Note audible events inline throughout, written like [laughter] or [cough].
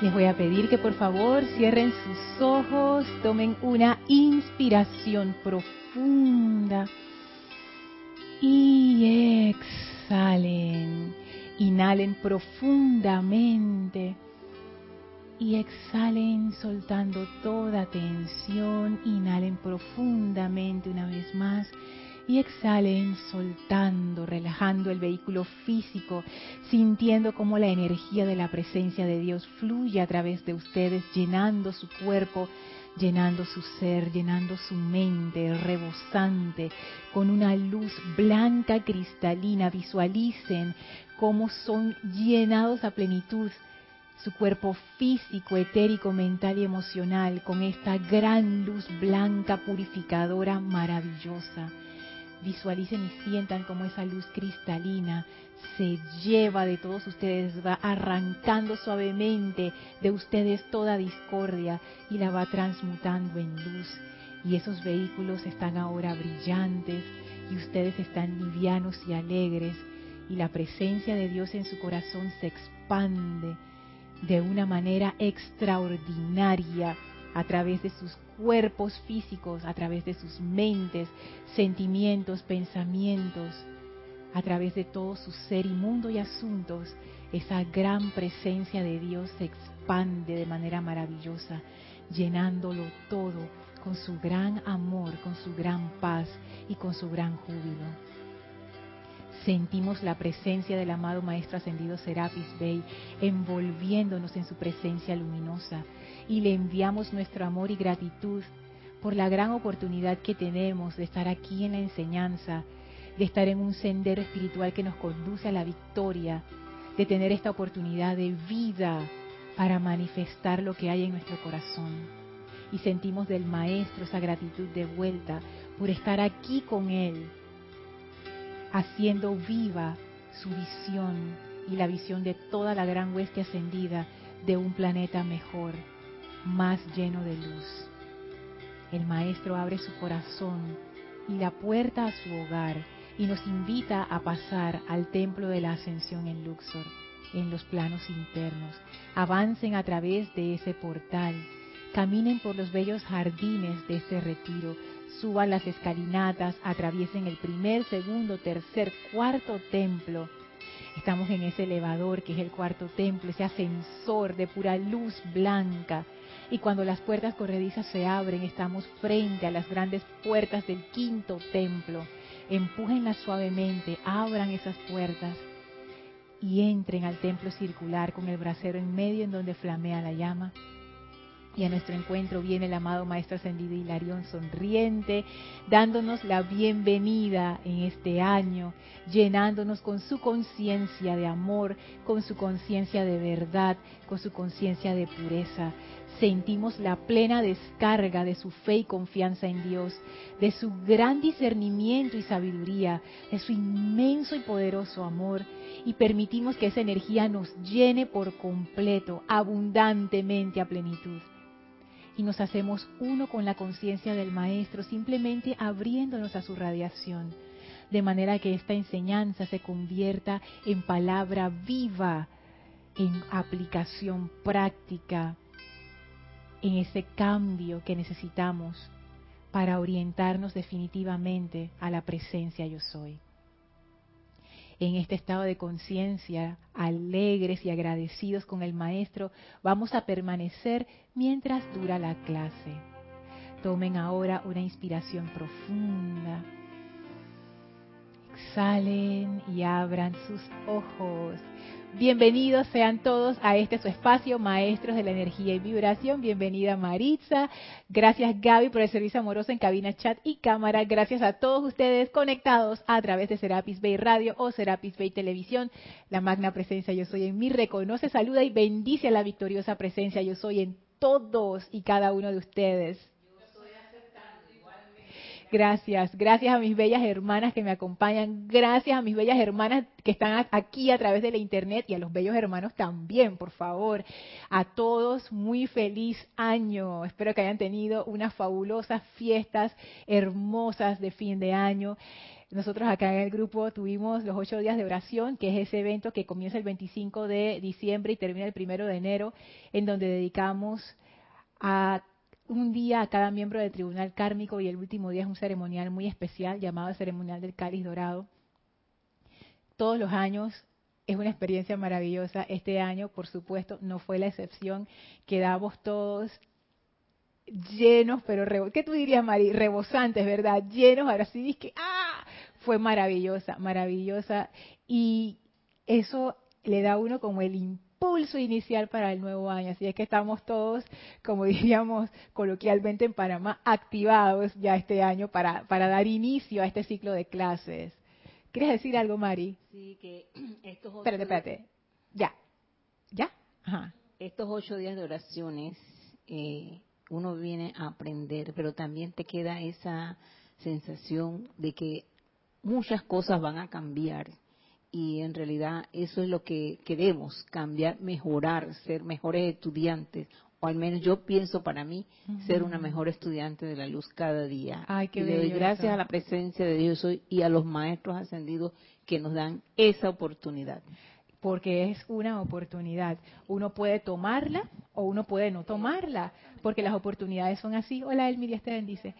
Les voy a pedir que por favor cierren sus ojos, tomen una inspiración profunda y exhalen. Inhalen profundamente y exhalen soltando toda tensión. Inhalen profundamente una vez más y exhalen soltando, relajando el vehículo físico, sintiendo cómo la energía de la presencia de Dios fluye a través de ustedes, llenando su cuerpo, llenando su ser, llenando su mente, rebosante, con una luz blanca cristalina. Visualicen cómo son llenados a plenitud su cuerpo físico, etérico, mental y emocional con esta gran luz blanca purificadora maravillosa visualicen y sientan como esa luz cristalina se lleva de todos ustedes, va arrancando suavemente de ustedes toda discordia y la va transmutando en luz. Y esos vehículos están ahora brillantes y ustedes están livianos y alegres y la presencia de Dios en su corazón se expande de una manera extraordinaria a través de sus cuerpos físicos, a través de sus mentes, sentimientos, pensamientos, a través de todo su ser y mundo y asuntos, esa gran presencia de Dios se expande de manera maravillosa, llenándolo todo con su gran amor, con su gran paz y con su gran júbilo sentimos la presencia del amado Maestro Ascendido Serapis Bey envolviéndonos en su presencia luminosa y le enviamos nuestro amor y gratitud por la gran oportunidad que tenemos de estar aquí en la enseñanza, de estar en un sendero espiritual que nos conduce a la victoria, de tener esta oportunidad de vida para manifestar lo que hay en nuestro corazón. Y sentimos del Maestro esa gratitud de vuelta por estar aquí con Él, haciendo viva su visión y la visión de toda la gran hueste ascendida de un planeta mejor, más lleno de luz. El Maestro abre su corazón y la puerta a su hogar y nos invita a pasar al templo de la ascensión en Luxor, en los planos internos. Avancen a través de ese portal, caminen por los bellos jardines de este retiro, suban las escalinatas, atraviesen el primer, segundo, tercer, cuarto templo. Estamos en ese elevador que es el cuarto templo, ese ascensor de pura luz blanca. Y cuando las puertas corredizas se abren, estamos frente a las grandes puertas del quinto templo. Empújenlas suavemente, abran esas puertas y entren al templo circular con el brasero en medio en donde flamea la llama y a nuestro encuentro viene el amado Maestro Ascendido Hilarión sonriente, dándonos la bienvenida en este año, llenándonos con su conciencia de amor, con su conciencia de verdad, con su conciencia de pureza. Sentimos la plena descarga de su fe y confianza en Dios, de su gran discernimiento y sabiduría, de su inmenso y poderoso amor, y permitimos que esa energía nos llene por completo, abundantemente a plenitud y nos hacemos uno con la conciencia del Maestro, simplemente abriéndonos a su radiación, de manera que esta enseñanza se convierta en palabra viva, en aplicación práctica, en ese cambio que necesitamos para orientarnos definitivamente a la presencia yo soy en este estado de conciencia, alegres y agradecidos con el Maestro, vamos a permanecer mientras dura la clase. Tomen ahora una inspiración profunda. Exhalen y abran sus ojos. Bienvenidos sean todos a este su espacio, Maestros de la Energía y Vibración. Bienvenida Maritza. Gracias Gaby por el servicio amoroso en cabina, chat y cámara. Gracias a todos ustedes conectados a través de Serapis Bay Radio o Serapis Bay Televisión. La magna presencia yo soy en mí reconoce, saluda y bendice a la victoriosa presencia yo soy en todos y cada uno de ustedes. Gracias, gracias a mis bellas hermanas que me acompañan, gracias a mis bellas hermanas que están aquí a través de la internet y a los bellos hermanos también, por favor. A todos, muy feliz año. Espero que hayan tenido unas fabulosas fiestas hermosas de fin de año. nosotros acá en el grupo tuvimos los ocho días de oración, que es ese evento que comienza el 25 de diciembre y termina el primero de enero, en donde dedicamos a un día a cada miembro del tribunal kármico y el último día es un ceremonial muy especial llamado ceremonial del cáliz dorado. Todos los años es una experiencia maravillosa. Este año, por supuesto, no fue la excepción. Quedamos todos llenos, pero ¿qué tú dirías, Mari? Rebosantes, ¿verdad? Llenos, ahora sí dije, ¡ah! Fue maravillosa, maravillosa. Y eso le da a uno como el impulso inicial para el nuevo año. Así es que estamos todos, como [laughs] diríamos coloquialmente en Panamá, activados ya este año para, para dar inicio a este ciclo de clases. ¿Quieres decir algo, Mari? Sí, que [clears throat] estos ocho Espérate, espérate. Ya. ¿Ya? Ajá. Estos ocho días de oraciones eh, uno viene a aprender, pero también te queda esa sensación de que muchas cosas van a cambiar y en realidad eso es lo que queremos, cambiar, mejorar, ser mejores estudiantes, o al menos yo pienso para mí ser una mejor estudiante de la luz cada día. Ay, qué y le doy gracias a la presencia de Dios hoy y a los maestros ascendidos que nos dan esa oportunidad porque es una oportunidad. Uno puede tomarla o uno puede no tomarla, porque las oportunidades son así. Hola, Elmi, Dios te bendice.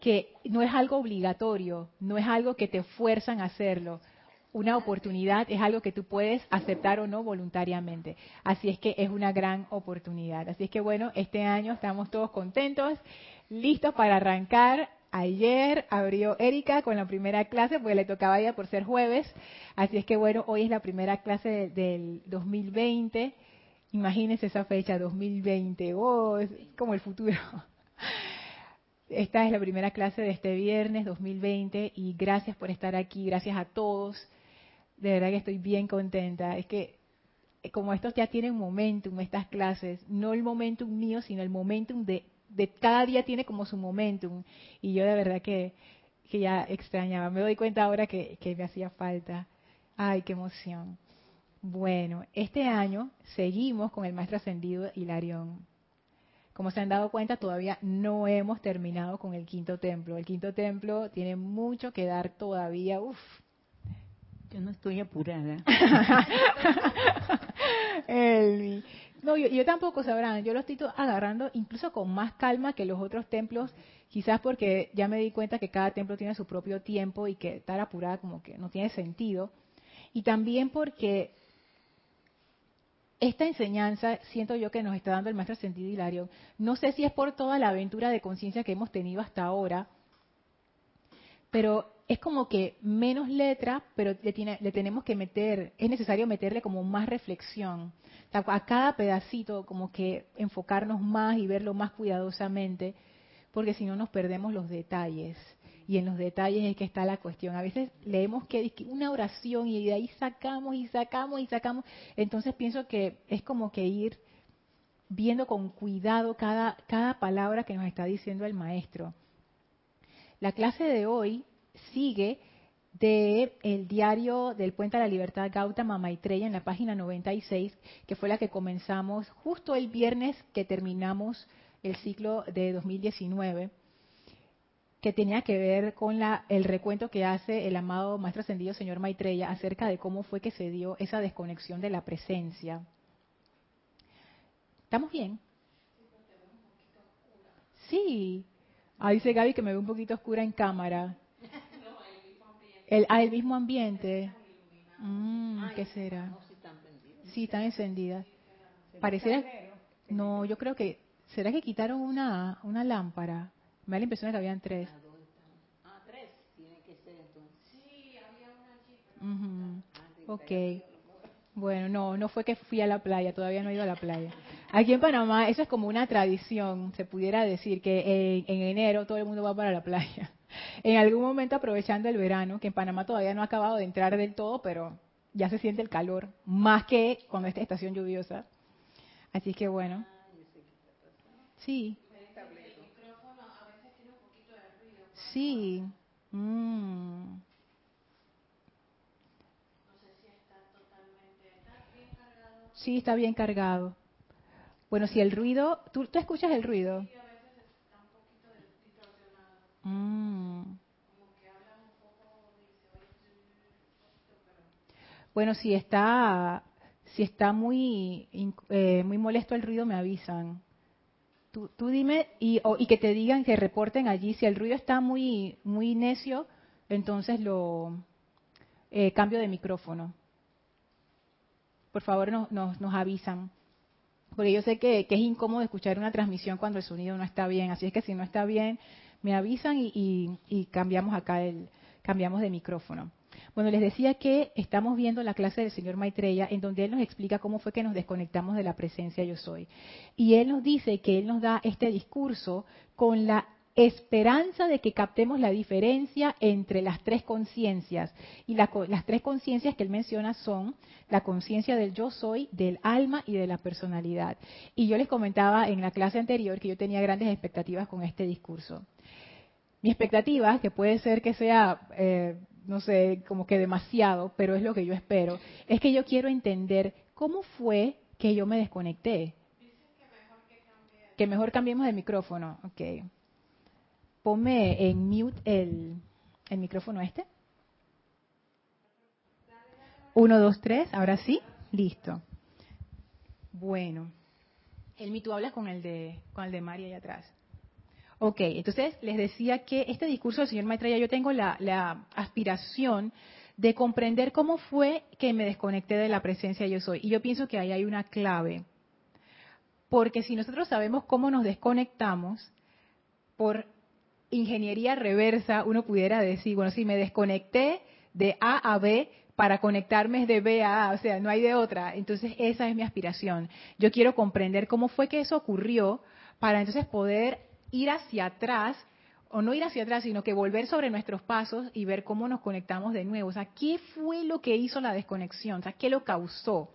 Que no es algo obligatorio, no es algo que te fuerzan a hacerlo. Una oportunidad es algo que tú puedes aceptar o no voluntariamente. Así es que es una gran oportunidad. Así es que bueno, este año estamos todos contentos, listos para arrancar Ayer abrió Erika con la primera clase, porque le tocaba ya por ser jueves. Así es que bueno, hoy es la primera clase del 2020. Imagínense esa fecha, 2020. Oh, es como el futuro. Esta es la primera clase de este viernes 2020 y gracias por estar aquí, gracias a todos. De verdad que estoy bien contenta. Es que eh, como estos ya tienen momentum, estas clases, no el momentum mío, sino el momentum de de cada día tiene como su momentum. Y yo de verdad que, que ya extrañaba. Me doy cuenta ahora que, que me hacía falta. Ay, qué emoción. Bueno, este año seguimos con el maestro ascendido Hilarión. Como se han dado cuenta, todavía no hemos terminado con el quinto templo. El quinto templo tiene mucho que dar todavía. Uf. Yo no estoy apurada. [laughs] No, yo, tampoco sabrán, yo lo estoy agarrando incluso con más calma que los otros templos, quizás porque ya me di cuenta que cada templo tiene su propio tiempo y que estar apurada como que no tiene sentido. Y también porque esta enseñanza siento yo que nos está dando el maestro Sentido Hilario. No sé si es por toda la aventura de conciencia que hemos tenido hasta ahora, pero es como que menos letra, pero le, le tenemos que meter, es necesario meterle como más reflexión a cada pedacito como que enfocarnos más y verlo más cuidadosamente, porque si no nos perdemos los detalles. Y en los detalles es que está la cuestión. A veces leemos que una oración y de ahí sacamos y sacamos y sacamos. Entonces pienso que es como que ir viendo con cuidado cada, cada palabra que nos está diciendo el maestro. La clase de hoy sigue de el diario del Puente a la Libertad Gautama Maitreya en la página 96, que fue la que comenzamos justo el viernes que terminamos el ciclo de 2019, que tenía que ver con la, el recuento que hace el amado Maestro Ascendido Señor Maitreya acerca de cómo fue que se dio esa desconexión de la presencia. ¿Estamos bien? Sí. Ahí dice Gaby que me ve un poquito oscura en cámara. El, ah, el mismo ambiente. Mm, ¿Qué será? Sí, están encendidas. Pareciera. No, yo creo que. ¿Será que quitaron una, una lámpara? Me da la impresión de que habían tres. Ah, tres. Tiene que ser entonces. Sí, había una chica. Ok. Bueno, no, no fue que fui a la playa, todavía no he ido a la playa. Aquí en Panamá eso es como una tradición, se pudiera decir que en enero todo el mundo va para la playa en algún momento aprovechando el verano, que en Panamá todavía no ha acabado de entrar del todo, pero ya se siente el calor, más que con esta estación lluviosa. Así que bueno. Sí. Sí. Mm. Sí, está bien cargado. Bueno, si el ruido, ¿tú, tú escuchas el ruido? Mm. Bueno, si está si está muy eh, muy molesto el ruido me avisan. Tú, dime y, y que te digan que reporten allí si el ruido está muy muy necio, entonces lo eh, cambio de micrófono. Por favor, nos, nos, avisan. Porque yo sé que, es incómodo escuchar una transmisión cuando el sonido no está bien. Así es que si no está bien, me avisan y, y cambiamos acá el cambiamos de micrófono. Bueno, les decía que estamos viendo la clase del señor Maitreya en donde él nos explica cómo fue que nos desconectamos de la presencia yo soy. Y él nos dice que él nos da este discurso con la esperanza de que captemos la diferencia entre las tres conciencias. Y las tres conciencias que él menciona son la conciencia del yo soy, del alma y de la personalidad. Y yo les comentaba en la clase anterior que yo tenía grandes expectativas con este discurso. Mi expectativa, que puede ser que sea, eh, no sé, como que demasiado, pero es lo que yo espero, es que yo quiero entender cómo fue que yo me desconecté. Que mejor cambiemos de micrófono. Okay. Ponme en mute el, el micrófono este. Uno, dos, tres. Ahora sí. Listo. Bueno. El tú hablas con el de con el de María allá atrás. Ok, entonces les decía que este discurso del señor Maitreya, yo tengo la, la, aspiración de comprender cómo fue que me desconecté de la presencia yo soy. Y yo pienso que ahí hay una clave. Porque si nosotros sabemos cómo nos desconectamos, por ingeniería reversa, uno pudiera decir, bueno, si me desconecté de A a B para conectarme de B a A, o sea, no hay de otra. Entonces, esa es mi aspiración. Yo quiero comprender cómo fue que eso ocurrió para entonces poder ir hacia atrás, o no ir hacia atrás, sino que volver sobre nuestros pasos y ver cómo nos conectamos de nuevo. O sea, ¿qué fue lo que hizo la desconexión? O sea, ¿qué lo causó?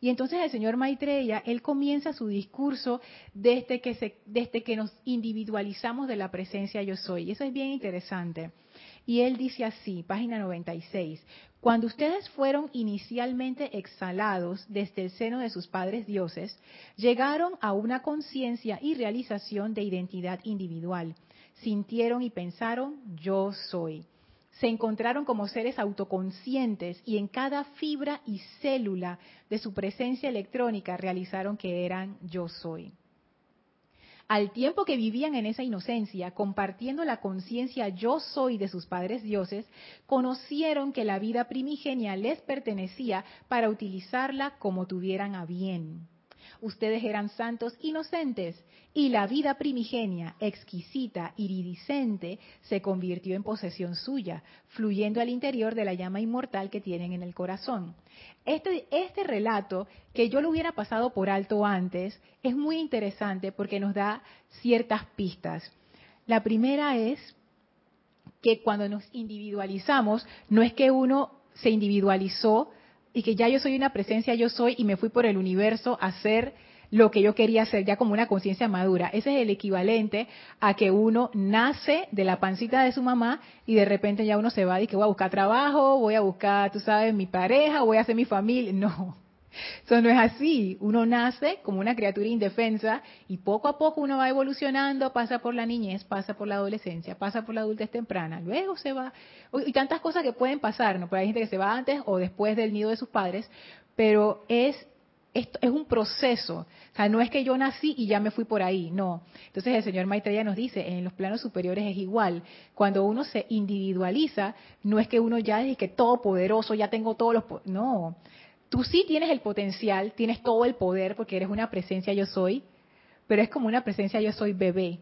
Y entonces el señor Maitreya, él comienza su discurso desde que, se, desde que nos individualizamos de la presencia yo soy. Y eso es bien interesante. Y él dice así, página 96, cuando ustedes fueron inicialmente exhalados desde el seno de sus padres dioses, llegaron a una conciencia y realización de identidad individual. Sintieron y pensaron, yo soy se encontraron como seres autoconscientes y en cada fibra y célula de su presencia electrónica realizaron que eran yo soy. Al tiempo que vivían en esa inocencia, compartiendo la conciencia yo soy de sus padres dioses, conocieron que la vida primigenia les pertenecía para utilizarla como tuvieran a bien. Ustedes eran santos inocentes y la vida primigenia, exquisita, iridiscente, se convirtió en posesión suya, fluyendo al interior de la llama inmortal que tienen en el corazón. Este, este relato, que yo lo hubiera pasado por alto antes, es muy interesante porque nos da ciertas pistas. La primera es que cuando nos individualizamos, no es que uno se individualizó y que ya yo soy una presencia, yo soy, y me fui por el universo a hacer lo que yo quería hacer ya como una conciencia madura. Ese es el equivalente a que uno nace de la pancita de su mamá y de repente ya uno se va y que voy a buscar trabajo, voy a buscar, tú sabes, mi pareja, voy a hacer mi familia. No, eso no es así. Uno nace como una criatura indefensa y poco a poco uno va evolucionando, pasa por la niñez, pasa por la adolescencia, pasa por la adultez temprana, luego se va. Y tantas cosas que pueden pasar, ¿no? Pero hay gente que se va antes o después del nido de sus padres, pero es esto es un proceso. O sea, no es que yo nací y ya me fui por ahí, no. Entonces el señor Maitreya nos dice, en los planos superiores es igual. Cuando uno se individualiza, no es que uno ya es que todo poderoso, ya tengo todos los... No, Tú sí tienes el potencial, tienes todo el poder porque eres una presencia yo soy, pero es como una presencia yo soy bebé,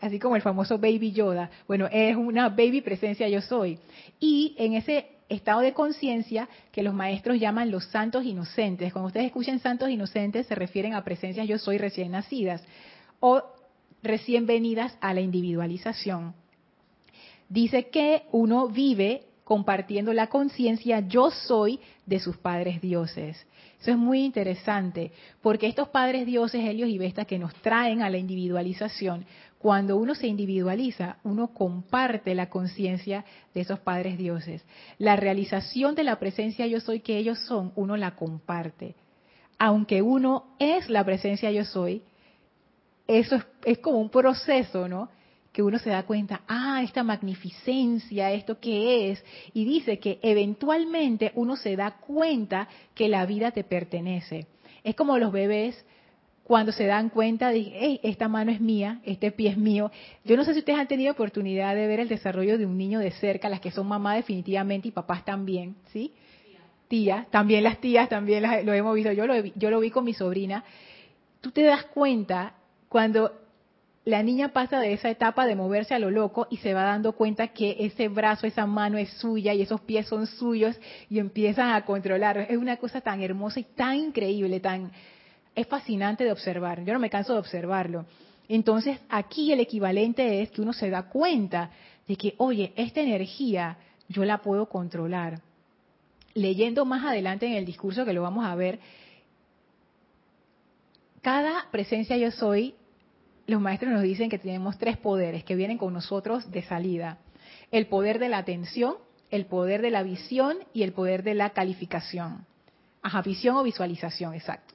así como el famoso baby Yoda. Bueno, es una baby presencia yo soy. Y en ese estado de conciencia que los maestros llaman los santos inocentes. Cuando ustedes escuchen santos inocentes se refieren a presencias yo soy recién nacidas o recién venidas a la individualización. Dice que uno vive compartiendo la conciencia yo soy de sus padres dioses. Eso es muy interesante, porque estos padres dioses, Helios y Vesta, que nos traen a la individualización, cuando uno se individualiza, uno comparte la conciencia de esos padres dioses. La realización de la presencia yo soy que ellos son, uno la comparte. Aunque uno es la presencia yo soy, eso es, es como un proceso, ¿no? Que uno se da cuenta, ah, esta magnificencia, esto qué es, y dice que eventualmente uno se da cuenta que la vida te pertenece. Es como los bebés cuando se dan cuenta de, hey, esta mano es mía, este pie es mío. Yo no sé si ustedes han tenido oportunidad de ver el desarrollo de un niño de cerca, las que son mamá definitivamente y papás también, ¿sí? Tías, también las tías, también lo hemos visto, yo lo, yo lo vi con mi sobrina. Tú te das cuenta cuando la niña pasa de esa etapa de moverse a lo loco y se va dando cuenta que ese brazo, esa mano es suya y esos pies son suyos y empiezan a controlar. Es una cosa tan hermosa y tan increíble, tan es fascinante de observar. Yo no me canso de observarlo. Entonces, aquí el equivalente es que uno se da cuenta de que, oye, esta energía yo la puedo controlar. Leyendo más adelante en el discurso que lo vamos a ver, cada presencia yo soy, los maestros nos dicen que tenemos tres poderes que vienen con nosotros de salida. El poder de la atención, el poder de la visión y el poder de la calificación. Ajá, visión o visualización, exacto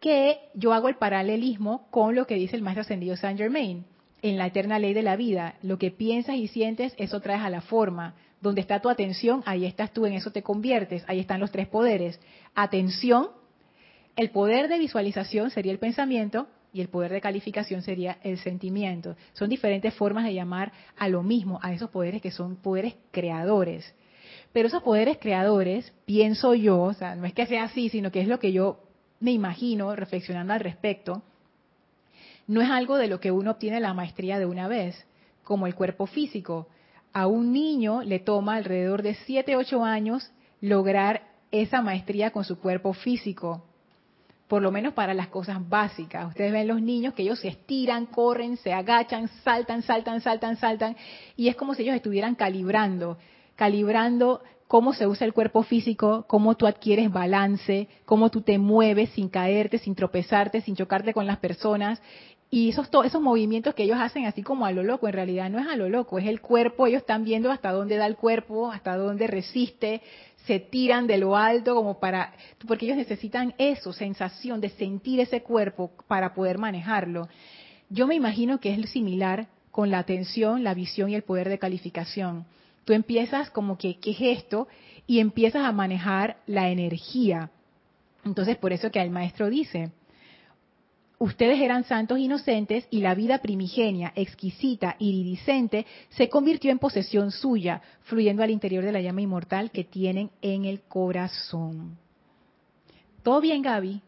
que yo hago el paralelismo con lo que dice el maestro ascendido Saint Germain en la eterna ley de la vida. Lo que piensas y sientes, eso traes a la forma. Donde está tu atención, ahí estás tú, en eso te conviertes. Ahí están los tres poderes. Atención, el poder de visualización sería el pensamiento y el poder de calificación sería el sentimiento. Son diferentes formas de llamar a lo mismo, a esos poderes que son poderes creadores. Pero esos poderes creadores, pienso yo, o sea, no es que sea así, sino que es lo que yo me imagino, reflexionando al respecto, no es algo de lo que uno obtiene la maestría de una vez, como el cuerpo físico. A un niño le toma alrededor de 7, 8 años lograr esa maestría con su cuerpo físico, por lo menos para las cosas básicas. Ustedes ven los niños que ellos se estiran, corren, se agachan, saltan, saltan, saltan, saltan, y es como si ellos estuvieran calibrando, calibrando cómo se usa el cuerpo físico, cómo tú adquieres balance, cómo tú te mueves sin caerte, sin tropezarte, sin chocarte con las personas. Y esos, esos movimientos que ellos hacen así como a lo loco, en realidad no es a lo loco, es el cuerpo, ellos están viendo hasta dónde da el cuerpo, hasta dónde resiste, se tiran de lo alto como para, porque ellos necesitan eso, sensación de sentir ese cuerpo para poder manejarlo. Yo me imagino que es similar con la atención, la visión y el poder de calificación tú empiezas como que, ¿qué es esto? Y empiezas a manejar la energía. Entonces, por eso que el maestro dice, ustedes eran santos inocentes y la vida primigenia, exquisita, iridiscente, se convirtió en posesión suya, fluyendo al interior de la llama inmortal que tienen en el corazón. ¿Todo bien, Gaby?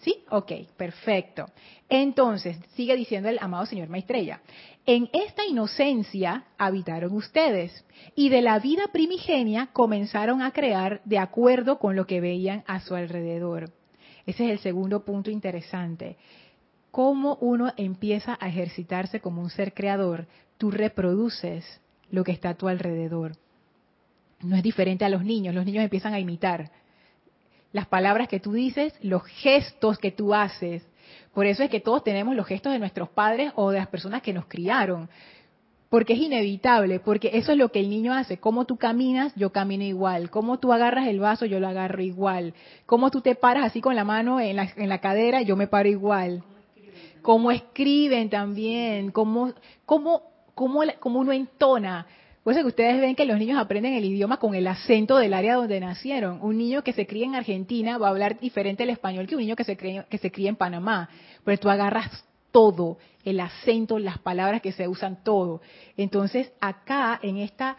¿Sí? Ok, perfecto. Entonces, sigue diciendo el amado señor Maestrella, en esta inocencia habitaron ustedes y de la vida primigenia comenzaron a crear de acuerdo con lo que veían a su alrededor. Ese es el segundo punto interesante. Cómo uno empieza a ejercitarse como un ser creador, tú reproduces lo que está a tu alrededor. No es diferente a los niños, los niños empiezan a imitar las palabras que tú dices, los gestos que tú haces, por eso es que todos tenemos los gestos de nuestros padres o de las personas que nos criaron. Porque es inevitable, porque eso es lo que el niño hace. Como tú caminas, yo camino igual. Como tú agarras el vaso, yo lo agarro igual. Como tú te paras así con la mano en la, en la cadera, yo me paro igual. Cómo escriben también, cómo, cómo, cómo, cómo uno entona. Por eso que ustedes ven que los niños aprenden el idioma con el acento del área donde nacieron. Un niño que se cría en Argentina va a hablar diferente el español que un niño que se, cría, que se cría en Panamá. Pero tú agarras todo, el acento, las palabras que se usan, todo. Entonces, acá, en esta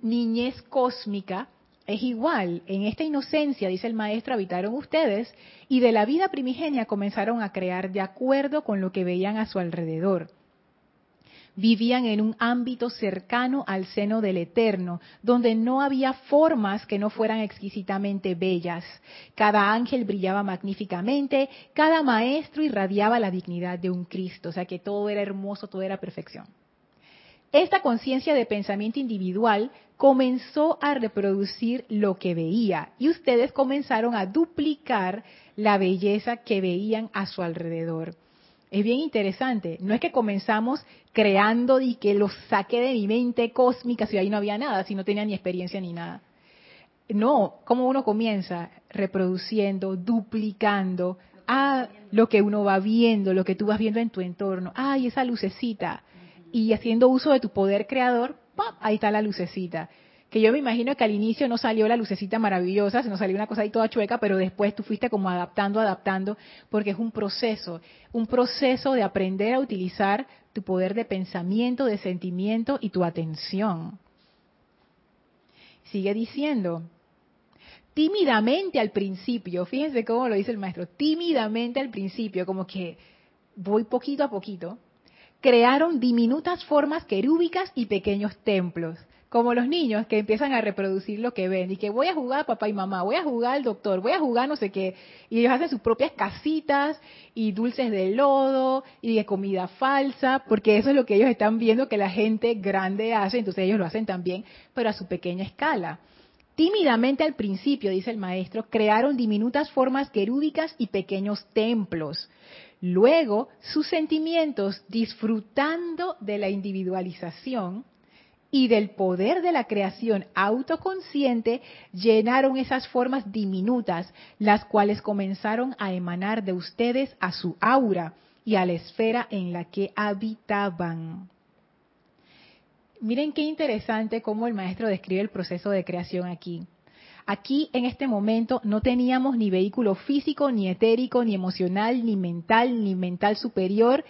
niñez cósmica, es igual. En esta inocencia, dice el maestro, habitaron ustedes y de la vida primigenia comenzaron a crear de acuerdo con lo que veían a su alrededor vivían en un ámbito cercano al seno del Eterno, donde no había formas que no fueran exquisitamente bellas. Cada ángel brillaba magníficamente, cada maestro irradiaba la dignidad de un Cristo, o sea que todo era hermoso, todo era perfección. Esta conciencia de pensamiento individual comenzó a reproducir lo que veía y ustedes comenzaron a duplicar la belleza que veían a su alrededor. Es bien interesante. No es que comenzamos creando y que lo saqué de mi mente cósmica si ahí no había nada, si no tenía ni experiencia ni nada. No, ¿cómo uno comienza? Reproduciendo, duplicando, Ah, lo que uno va viendo, lo que tú vas viendo en tu entorno. Ay, esa lucecita. Y haciendo uso de tu poder creador, ¡pap! ahí está la lucecita. Que yo me imagino que al inicio no salió la lucecita maravillosa, sino salió una cosa ahí toda chueca, pero después tú fuiste como adaptando, adaptando, porque es un proceso, un proceso de aprender a utilizar tu poder de pensamiento, de sentimiento y tu atención. Sigue diciendo, tímidamente al principio, fíjense cómo lo dice el maestro, tímidamente al principio, como que voy poquito a poquito, crearon diminutas formas querúbicas y pequeños templos, como los niños que empiezan a reproducir lo que ven y que voy a jugar papá y mamá, voy a jugar al doctor, voy a jugar no sé qué, y ellos hacen sus propias casitas y dulces de lodo y de comida falsa, porque eso es lo que ellos están viendo que la gente grande hace, entonces ellos lo hacen también, pero a su pequeña escala. Tímidamente al principio, dice el maestro, crearon diminutas formas querúbicas y pequeños templos. Luego, sus sentimientos, disfrutando de la individualización y del poder de la creación autoconsciente, llenaron esas formas diminutas, las cuales comenzaron a emanar de ustedes a su aura y a la esfera en la que habitaban. Miren qué interesante cómo el maestro describe el proceso de creación aquí. Aquí en este momento no teníamos ni vehículo físico, ni etérico, ni emocional, ni mental, ni mental superior.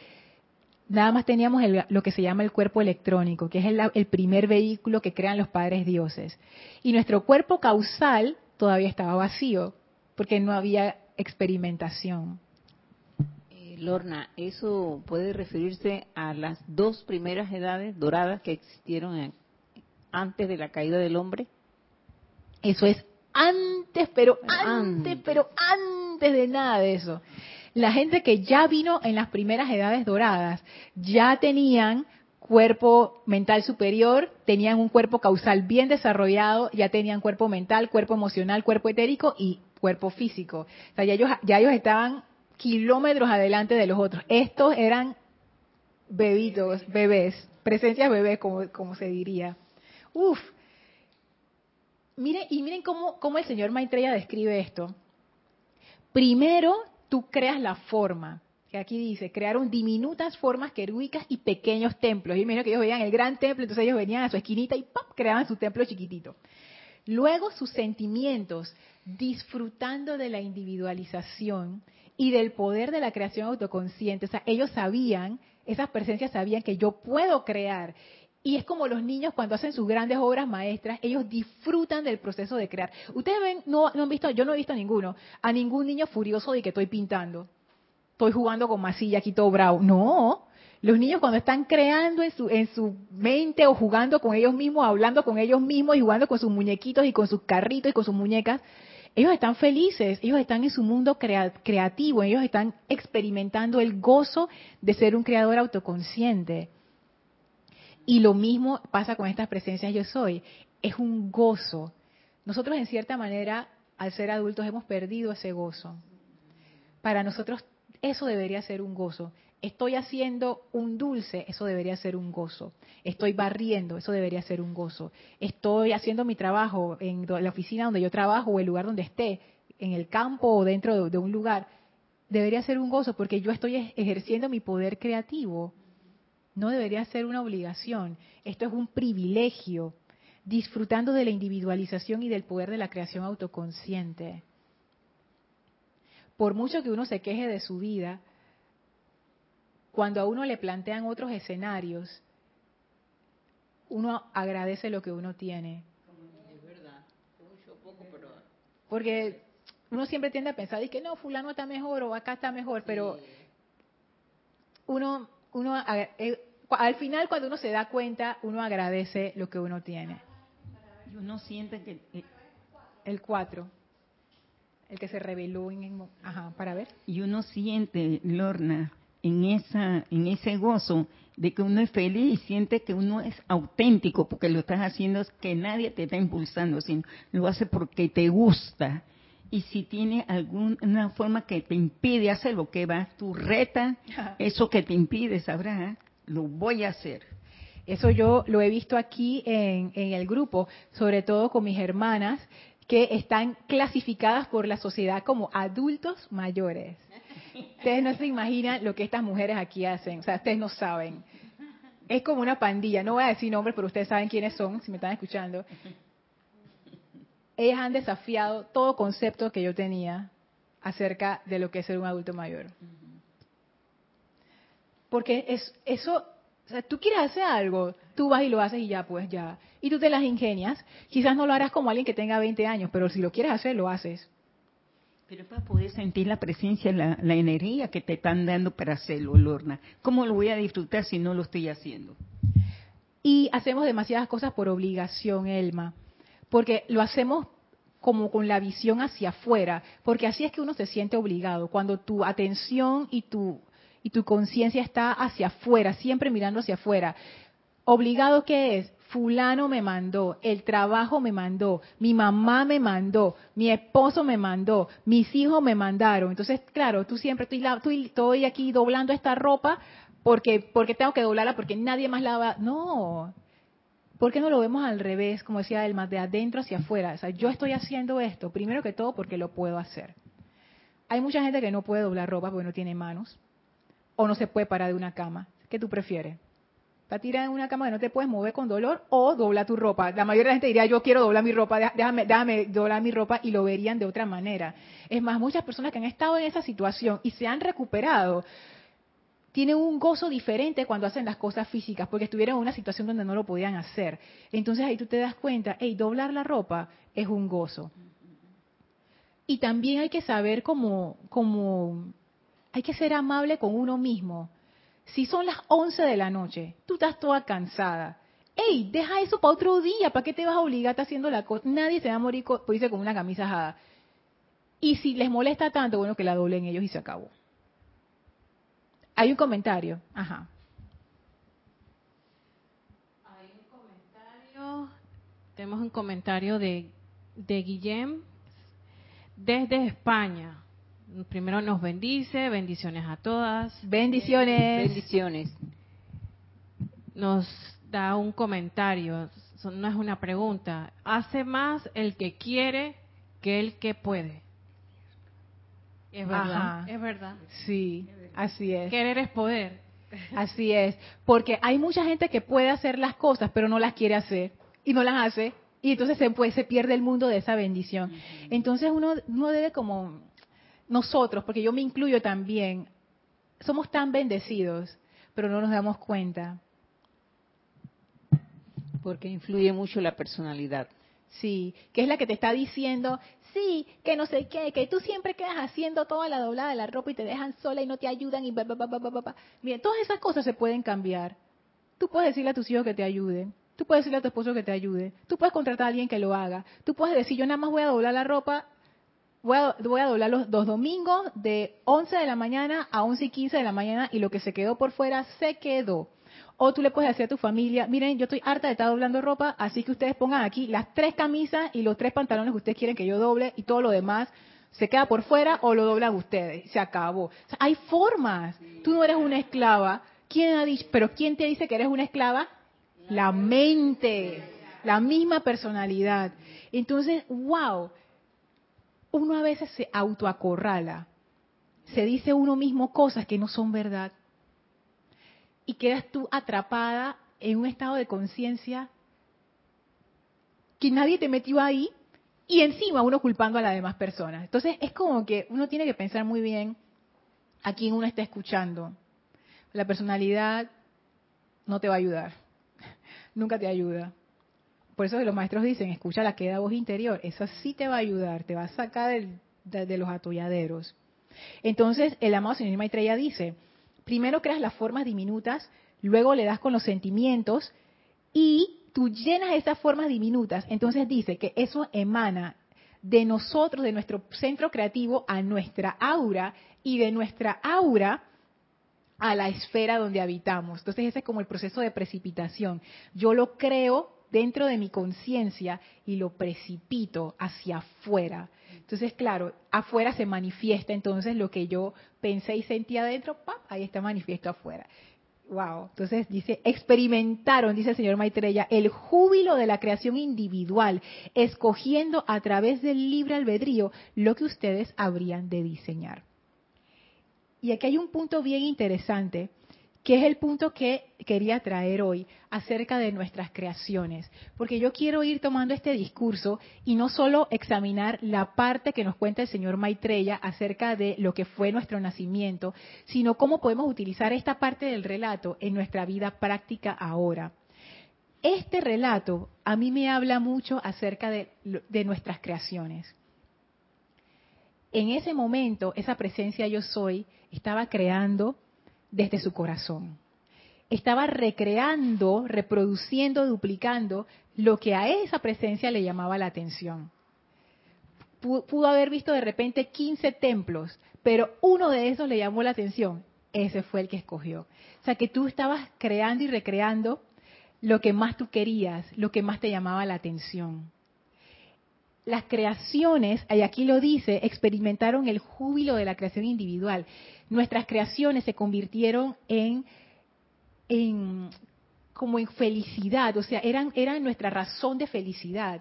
Nada más teníamos lo que se llama el cuerpo electrónico, que es el, el primer vehículo que crean los padres dioses. Y nuestro cuerpo causal todavía estaba vacío, porque no había experimentación. Lorna, ¿eso puede referirse a las dos primeras edades doradas que existieron antes de la caída del hombre? Eso es antes, pero antes, pero antes de nada de eso. La gente que ya vino en las primeras edades doradas ya tenían cuerpo mental superior, tenían un cuerpo causal bien desarrollado, ya tenían cuerpo mental, cuerpo emocional, cuerpo etérico y cuerpo físico. O sea, ya ellos, ya ellos estaban kilómetros adelante de los otros. Estos eran bebitos, bebés, presencias bebés, como, como se diría. Uf. Miren, y miren cómo, cómo el señor Maitreya describe esto. Primero, tú creas la forma, que aquí dice, crearon diminutas formas querúbicas y pequeños templos. Y miren que ellos veían el gran templo, entonces ellos venían a su esquinita y ¡pam! creaban su templo chiquitito. Luego sus sentimientos, disfrutando de la individualización y del poder de la creación autoconsciente. O sea, ellos sabían, esas presencias sabían que yo puedo crear. Y es como los niños cuando hacen sus grandes obras maestras, ellos disfrutan del proceso de crear. Ustedes ven, no, no han visto, yo no he visto a ninguno, a ningún niño furioso de que estoy pintando. Estoy jugando con masilla aquí todo bravo. No, los niños cuando están creando en su, en su mente o jugando con ellos mismos, hablando con ellos mismos y jugando con sus muñequitos y con sus carritos y con sus muñecas, ellos están felices, ellos están en su mundo creativo, ellos están experimentando el gozo de ser un creador autoconsciente. Y lo mismo pasa con estas presencias yo soy, es un gozo. Nosotros en cierta manera, al ser adultos, hemos perdido ese gozo. Para nosotros eso debería ser un gozo. Estoy haciendo un dulce, eso debería ser un gozo. Estoy barriendo, eso debería ser un gozo. Estoy haciendo mi trabajo en la oficina donde yo trabajo o el lugar donde esté, en el campo o dentro de un lugar. Debería ser un gozo porque yo estoy ejerciendo mi poder creativo. No debería ser una obligación. Esto es un privilegio, disfrutando de la individualización y del poder de la creación autoconsciente. Por mucho que uno se queje de su vida, cuando a uno le plantean otros escenarios, uno agradece lo que uno tiene. Es verdad, mucho poco, pero... Porque uno siempre tiende a pensar, que no, fulano está mejor o acá está mejor, pero uno, uno eh, al final cuando uno se da cuenta, uno agradece lo que uno tiene. Y uno siente que... Eh, el 4 el que se reveló en, ajá, para ver. Y uno siente, Lorna, en esa en ese gozo de que uno es feliz y siente que uno es auténtico porque lo estás haciendo es que nadie te está impulsando, sino lo hace porque te gusta. Y si tiene alguna forma que te impide hacer lo que va, tu reta, eso que te impide, sabrá, lo voy a hacer. Eso yo lo he visto aquí en, en el grupo, sobre todo con mis hermanas, que están clasificadas por la sociedad como adultos mayores. Ustedes no se imaginan lo que estas mujeres aquí hacen. O sea, ustedes no saben. Es como una pandilla. No voy a decir nombres, pero ustedes saben quiénes son, si me están escuchando. Ellas han desafiado todo concepto que yo tenía acerca de lo que es ser un adulto mayor. Porque es, eso, o sea, tú quieres hacer algo, tú vas y lo haces y ya, pues ya. Y tú te las ingenias. Quizás no lo harás como alguien que tenga 20 años, pero si lo quieres hacer, lo haces. Pero para poder sentir la presencia, la, la energía que te están dando para hacerlo, Lorna. ¿Cómo lo voy a disfrutar si no lo estoy haciendo? Y hacemos demasiadas cosas por obligación, Elma. Porque lo hacemos como con la visión hacia afuera, porque así es que uno se siente obligado, cuando tu atención y tu, y tu conciencia está hacia afuera, siempre mirando hacia afuera. ¿Obligado qué es? Fulano me mandó, el trabajo me mandó, mi mamá me mandó, mi esposo me mandó, mis hijos me mandaron. Entonces, claro, tú siempre estoy, estoy aquí doblando esta ropa porque, porque tengo que doblarla porque nadie más la va. No, ¿Por qué no lo vemos al revés, como decía Elma, de adentro hacia afuera? O sea, yo estoy haciendo esto, primero que todo, porque lo puedo hacer. Hay mucha gente que no puede doblar ropa porque no tiene manos, o no se puede parar de una cama. ¿Qué tú prefieres? ¿Para tirar en una cama que no te puedes mover con dolor o dobla tu ropa? La mayoría de la gente diría, yo quiero doblar mi ropa, déjame, déjame doblar mi ropa y lo verían de otra manera. Es más, muchas personas que han estado en esa situación y se han recuperado, tienen un gozo diferente cuando hacen las cosas físicas, porque estuvieron en una situación donde no lo podían hacer. Entonces ahí tú te das cuenta, hey, doblar la ropa es un gozo. Y también hay que saber cómo, cómo, hay que ser amable con uno mismo. Si son las 11 de la noche, tú estás toda cansada. Hey, deja eso para otro día, ¿para qué te vas a obligar a estar haciendo la cosa? Nadie se va a morir pues, con una camisa ajada. Y si les molesta tanto, bueno, que la doblen ellos y se acabó. Hay un comentario. Ajá. Hay un comentario. Tenemos un comentario de, de Guillem desde España. Primero nos bendice, bendiciones a todas. Bendiciones. Bendiciones. Nos da un comentario, no es una pregunta. Hace más el que quiere que el que puede. Es verdad, es verdad. Sí, así es. Querer es poder. Así es, porque hay mucha gente que puede hacer las cosas, pero no las quiere hacer y no las hace y entonces se, pues, se pierde el mundo de esa bendición. Entonces uno, uno debe como nosotros, porque yo me incluyo también, somos tan bendecidos, pero no nos damos cuenta. Porque influye mucho la personalidad. Sí, que es la que te está diciendo, sí, que no sé qué, que tú siempre quedas haciendo toda la doblada de la ropa y te dejan sola y no te ayudan y Mira, todas esas cosas se pueden cambiar. Tú puedes decirle a tus hijos que te ayuden. Tú puedes decirle a tu esposo que te ayude. Tú puedes contratar a alguien que lo haga. Tú puedes decir, yo nada más voy a doblar la ropa. Voy a, voy a doblar los dos domingos de 11 de la mañana a 11 y 15 de la mañana y lo que se quedó por fuera se quedó. O tú le puedes decir a tu familia, miren, yo estoy harta de estar doblando ropa, así que ustedes pongan aquí las tres camisas y los tres pantalones que ustedes quieren que yo doble y todo lo demás se queda por fuera o lo doblan ustedes. Se acabó. hay formas. Tú no eres una esclava. ¿Quién ha dicho? Pero ¿quién te dice que eres una esclava? La mente, la misma personalidad. Entonces, wow, uno a veces se autoacorrala. Se dice uno mismo cosas que no son verdad y quedas tú atrapada en un estado de conciencia que nadie te metió ahí y encima uno culpando a las demás personas. Entonces es como que uno tiene que pensar muy bien a quién uno está escuchando. La personalidad no te va a ayudar, [laughs] nunca te ayuda. Por eso los maestros dicen, escucha la queda voz interior, esa sí te va a ayudar, te va a sacar de, de, los atolladeros. Entonces el amado señor Maitreya dice, primero creas las formas diminutas, luego le das con los sentimientos y tú llenas esas formas diminutas. Entonces dice que eso emana de nosotros, de nuestro centro creativo, a nuestra aura y de nuestra aura a la esfera donde habitamos. Entonces ese es como el proceso de precipitación. Yo lo creo dentro de mi conciencia y lo precipito hacia afuera. Entonces, claro, afuera se manifiesta entonces lo que yo pensé y sentía adentro, ¡pap! ahí está manifiesto afuera. Wow. Entonces dice, experimentaron, dice el señor Maitreya, el júbilo de la creación individual, escogiendo a través del libre albedrío lo que ustedes habrían de diseñar. Y aquí hay un punto bien interesante, que es el punto que quería traer hoy acerca de nuestras creaciones. Porque yo quiero ir tomando este discurso y no solo examinar la parte que nos cuenta el señor Maitreya acerca de lo que fue nuestro nacimiento, sino cómo podemos utilizar esta parte del relato en nuestra vida práctica ahora. Este relato a mí me habla mucho acerca de, de nuestras creaciones en ese momento esa presencia yo soy estaba creando desde su corazón. Estaba recreando, reproduciendo, duplicando lo que a esa presencia le llamaba la atención. Pudo haber visto de repente 15 templos, pero uno de esos le llamó la atención. Ese fue el que escogió. O sea que tú estabas creando y recreando lo que más tú querías, lo que más te llamaba la atención las creaciones, y aquí lo dice, experimentaron el júbilo de la creación individual. Nuestras creaciones se convirtieron en, en como en felicidad, o sea, eran, eran nuestra razón de felicidad.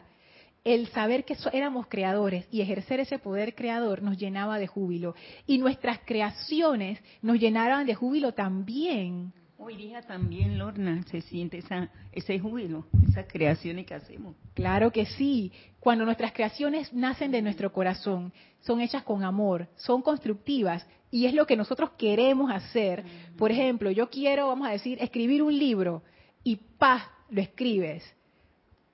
El saber que éramos creadores y ejercer ese poder creador nos llenaba de júbilo. Y nuestras creaciones nos llenaban de júbilo también. Hoy día también, Lorna, se siente esa, ese júbilo, esas creaciones que hacemos. Claro que sí. Cuando nuestras creaciones nacen de nuestro corazón, son hechas con amor, son constructivas y es lo que nosotros queremos hacer. Por ejemplo, yo quiero, vamos a decir, escribir un libro y pa, lo escribes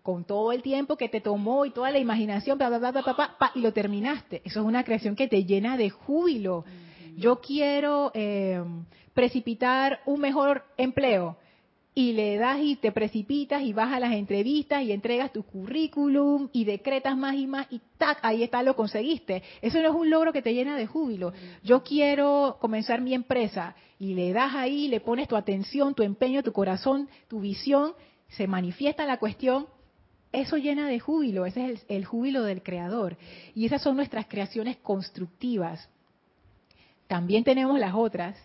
con todo el tiempo que te tomó y toda la imaginación, y lo terminaste. Eso es una creación que te llena de júbilo. Yo quiero eh, precipitar un mejor empleo y le das y te precipitas y vas a las entrevistas y entregas tu currículum y decretas más y más y tac, ahí está, lo conseguiste. Eso no es un logro que te llena de júbilo. Yo quiero comenzar mi empresa y le das ahí, le pones tu atención, tu empeño, tu corazón, tu visión, se manifiesta la cuestión. Eso llena de júbilo, ese es el, el júbilo del creador. Y esas son nuestras creaciones constructivas. También tenemos las otras,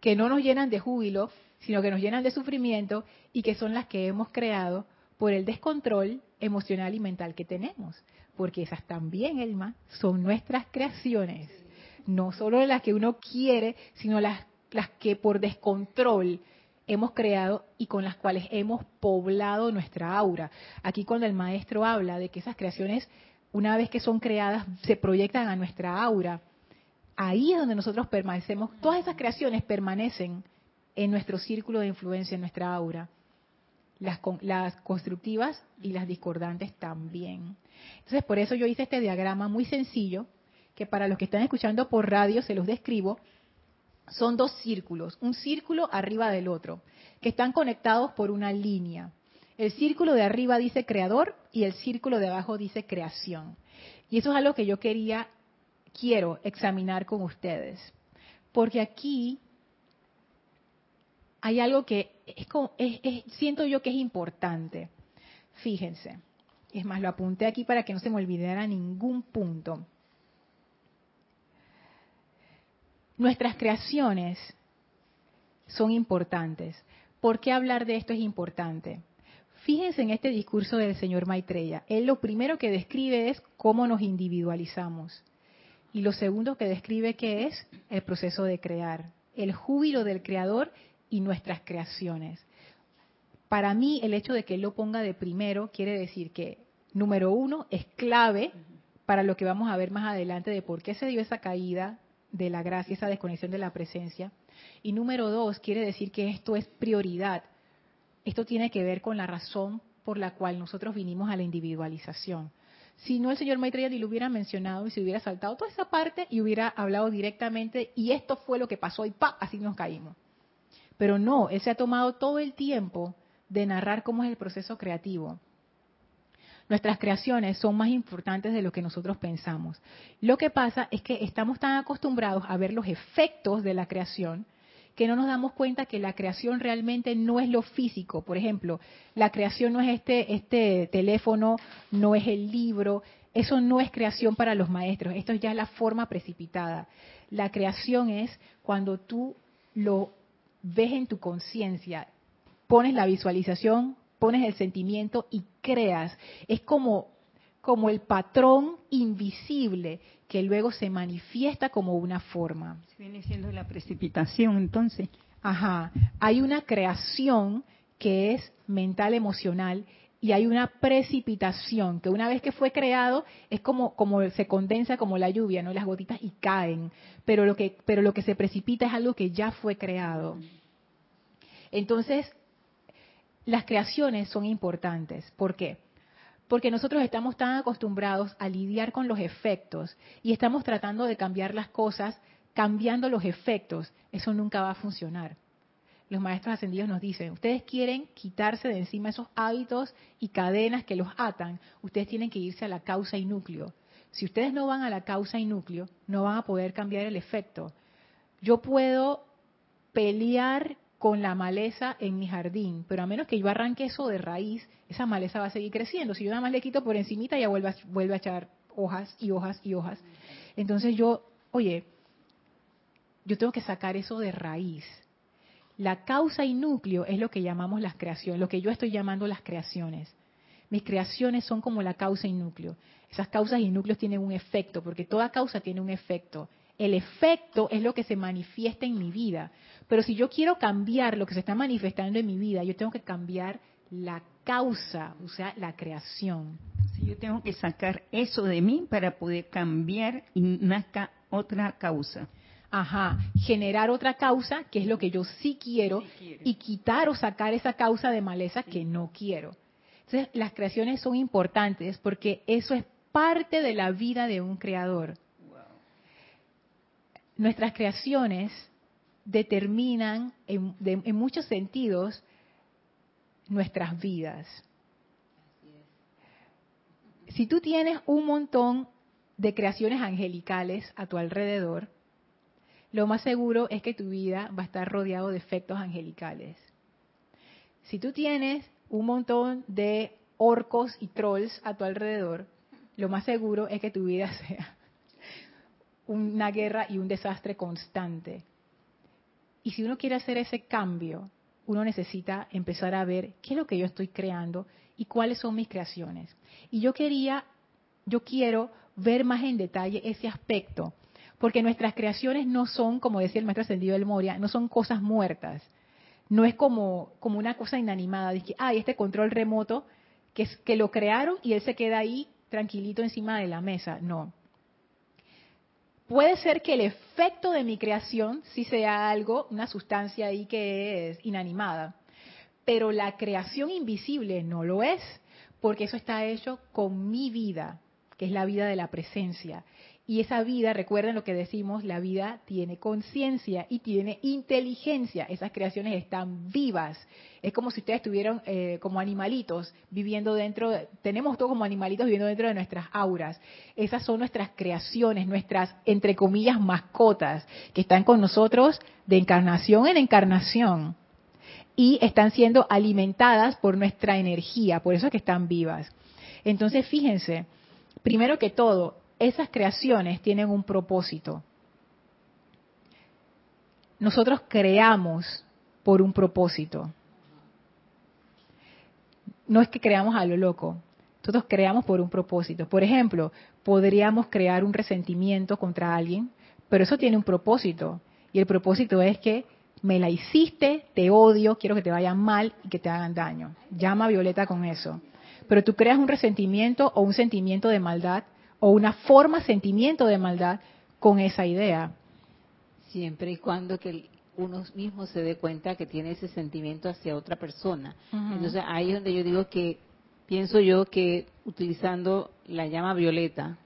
que no nos llenan de júbilo, sino que nos llenan de sufrimiento y que son las que hemos creado por el descontrol emocional y mental que tenemos. Porque esas también, Elma, son nuestras creaciones. No solo las que uno quiere, sino las, las que por descontrol hemos creado y con las cuales hemos poblado nuestra aura. Aquí cuando el maestro habla de que esas creaciones, una vez que son creadas, se proyectan a nuestra aura, ahí es donde nosotros permanecemos, todas esas creaciones permanecen en nuestro círculo de influencia, en nuestra aura. Las, constructivas y las discordantes también. Entonces, por eso yo hice este diagrama muy sencillo, que para los que están escuchando por radio se los describo. Son dos círculos, un círculo arriba del otro, que están conectados por una línea. El círculo de arriba dice creador y el círculo de abajo dice creación. Y eso es algo que yo quería quiero examinar con ustedes. Porque aquí hay algo que siento yo que es importante. Fíjense. Es más, lo apunté aquí para que no se me olvidara ningún punto. Nuestras creaciones son importantes. ¿Por qué hablar de esto es importante? Fíjense en este discurso del señor Maitreya. Él lo primero que describe es cómo nos individualizamos. Y lo segundo que describe que es el proceso de crear, el júbilo del creador y nuestras creaciones. Para mí el hecho de que él lo ponga de primero quiere decir que, número uno, es clave para lo que vamos a ver más adelante de por qué se dio esa caída de la gracia, esa desconexión de la presencia. Y número dos, quiere decir que esto es prioridad. Esto tiene que ver con la razón por la cual nosotros vinimos a la individualización. Si no, el señor Maitreya ni lo hubiera mencionado y se hubiera saltado toda esa parte y hubiera hablado directamente y esto fue lo que pasó y ¡pa! Así nos caímos. Pero no, él se ha tomado todo el tiempo de narrar cómo es el proceso creativo. Nuestras creaciones son más importantes de lo que nosotros pensamos. Lo que pasa es que estamos tan acostumbrados a ver los efectos de la creación que no nos damos cuenta que la creación realmente no es lo físico. Por ejemplo, la creación no es este, este teléfono, no es el libro, eso no es creación para los maestros, esto ya es la forma precipitada. La creación es cuando tú lo ves en tu conciencia, pones la visualización, pones el sentimiento y creas. Es como, como el patrón invisible que luego se manifiesta como una forma. Viene siendo la precipitación, entonces. Ajá. Hay una creación que es mental emocional y hay una precipitación que una vez que fue creado es como como se condensa como la lluvia, no las gotitas y caen, pero lo que pero lo que se precipita es algo que ya fue creado. Entonces, las creaciones son importantes. ¿Por qué? Porque nosotros estamos tan acostumbrados a lidiar con los efectos y estamos tratando de cambiar las cosas cambiando los efectos. Eso nunca va a funcionar los maestros ascendidos nos dicen, ustedes quieren quitarse de encima esos hábitos y cadenas que los atan, ustedes tienen que irse a la causa y núcleo. Si ustedes no van a la causa y núcleo, no van a poder cambiar el efecto. Yo puedo pelear con la maleza en mi jardín, pero a menos que yo arranque eso de raíz, esa maleza va a seguir creciendo. Si yo nada más le quito por encimita, ya vuelve a, vuelve a echar hojas y hojas y hojas. Entonces yo, oye, yo tengo que sacar eso de raíz la causa y núcleo es lo que llamamos las creaciones, lo que yo estoy llamando las creaciones. Mis creaciones son como la causa y núcleo. Esas causas y núcleos tienen un efecto, porque toda causa tiene un efecto. El efecto es lo que se manifiesta en mi vida. Pero si yo quiero cambiar lo que se está manifestando en mi vida, yo tengo que cambiar la causa, o sea, la creación. Si yo tengo que sacar eso de mí para poder cambiar y nazca otra causa. Ajá, generar otra causa, que es lo que yo sí quiero, y quitar o sacar esa causa de maleza que no quiero. Entonces, las creaciones son importantes porque eso es parte de la vida de un creador. Nuestras creaciones determinan en, en muchos sentidos nuestras vidas. Si tú tienes un montón de creaciones angelicales a tu alrededor, lo más seguro es que tu vida va a estar rodeado de efectos angelicales. Si tú tienes un montón de orcos y trolls a tu alrededor, lo más seguro es que tu vida [laughs] sea una guerra y un desastre constante. Y si uno quiere hacer ese cambio, uno necesita empezar a ver qué es lo que yo estoy creando y cuáles son mis creaciones. Y yo quería, yo quiero ver más en detalle ese aspecto porque nuestras creaciones no son, como decía el maestro ascendido del Moria, no son cosas muertas. No es como, como una cosa inanimada, de que, hay este control remoto, que, es, que lo crearon y él se queda ahí tranquilito encima de la mesa. No. Puede ser que el efecto de mi creación sí sea algo, una sustancia ahí que es inanimada, pero la creación invisible no lo es, porque eso está hecho con mi vida, que es la vida de la presencia. Y esa vida, recuerden lo que decimos, la vida tiene conciencia y tiene inteligencia. Esas creaciones están vivas. Es como si ustedes estuvieran eh, como animalitos viviendo dentro, tenemos todos como animalitos viviendo dentro de nuestras auras. Esas son nuestras creaciones, nuestras, entre comillas, mascotas, que están con nosotros de encarnación en encarnación. Y están siendo alimentadas por nuestra energía, por eso es que están vivas. Entonces, fíjense, primero que todo, esas creaciones tienen un propósito. Nosotros creamos por un propósito. No es que creamos a lo loco, nosotros creamos por un propósito. Por ejemplo, podríamos crear un resentimiento contra alguien, pero eso tiene un propósito. Y el propósito es que me la hiciste, te odio, quiero que te vayan mal y que te hagan daño. Llama a Violeta con eso. Pero tú creas un resentimiento o un sentimiento de maldad o una forma, sentimiento de maldad con esa idea. Siempre y cuando que uno mismo se dé cuenta que tiene ese sentimiento hacia otra persona. Entonces ahí es donde yo digo que pienso yo que utilizando la llama violeta